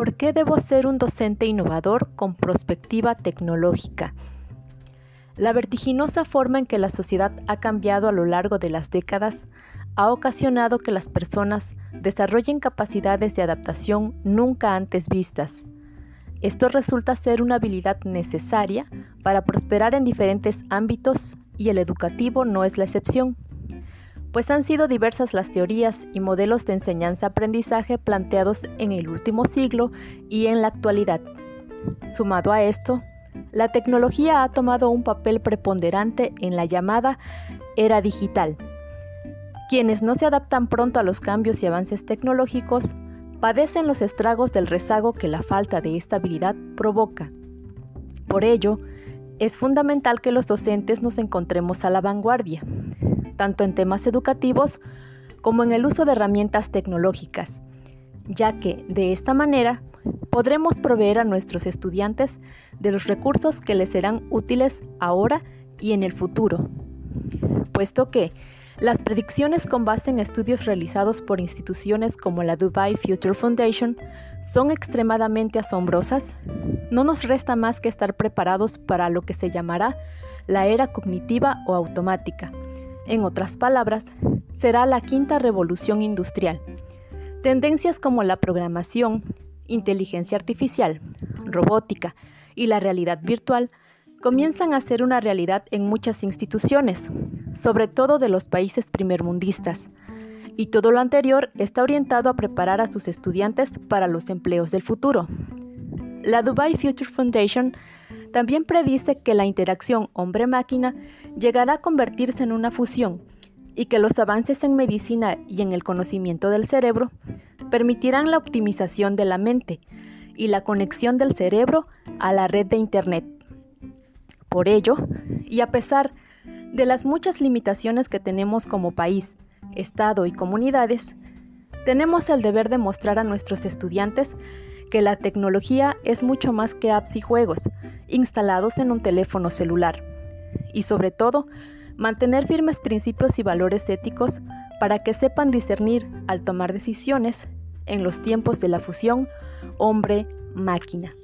¿Por qué debo ser un docente innovador con perspectiva tecnológica? La vertiginosa forma en que la sociedad ha cambiado a lo largo de las décadas ha ocasionado que las personas desarrollen capacidades de adaptación nunca antes vistas. Esto resulta ser una habilidad necesaria para prosperar en diferentes ámbitos y el educativo no es la excepción pues han sido diversas las teorías y modelos de enseñanza-aprendizaje planteados en el último siglo y en la actualidad. Sumado a esto, la tecnología ha tomado un papel preponderante en la llamada era digital. Quienes no se adaptan pronto a los cambios y avances tecnológicos padecen los estragos del rezago que la falta de estabilidad provoca. Por ello, es fundamental que los docentes nos encontremos a la vanguardia, tanto en temas educativos como en el uso de herramientas tecnológicas, ya que de esta manera podremos proveer a nuestros estudiantes de los recursos que les serán útiles ahora y en el futuro, puesto que las predicciones con base en estudios realizados por instituciones como la Dubai Future Foundation son extremadamente asombrosas, no nos resta más que estar preparados para lo que se llamará la era cognitiva o automática, en otras palabras, será la quinta revolución industrial. Tendencias como la programación, inteligencia artificial, robótica y la realidad virtual comienzan a ser una realidad en muchas instituciones, sobre todo de los países primermundistas, y todo lo anterior está orientado a preparar a sus estudiantes para los empleos del futuro. La Dubai Future Foundation también predice que la interacción hombre-máquina llegará a convertirse en una fusión y que los avances en medicina y en el conocimiento del cerebro permitirán la optimización de la mente y la conexión del cerebro a la red de Internet. Por ello, y a pesar de las muchas limitaciones que tenemos como país, Estado y comunidades, tenemos el deber de mostrar a nuestros estudiantes que la tecnología es mucho más que apps y juegos instalados en un teléfono celular. Y sobre todo, mantener firmes principios y valores éticos para que sepan discernir al tomar decisiones en los tiempos de la fusión hombre-máquina.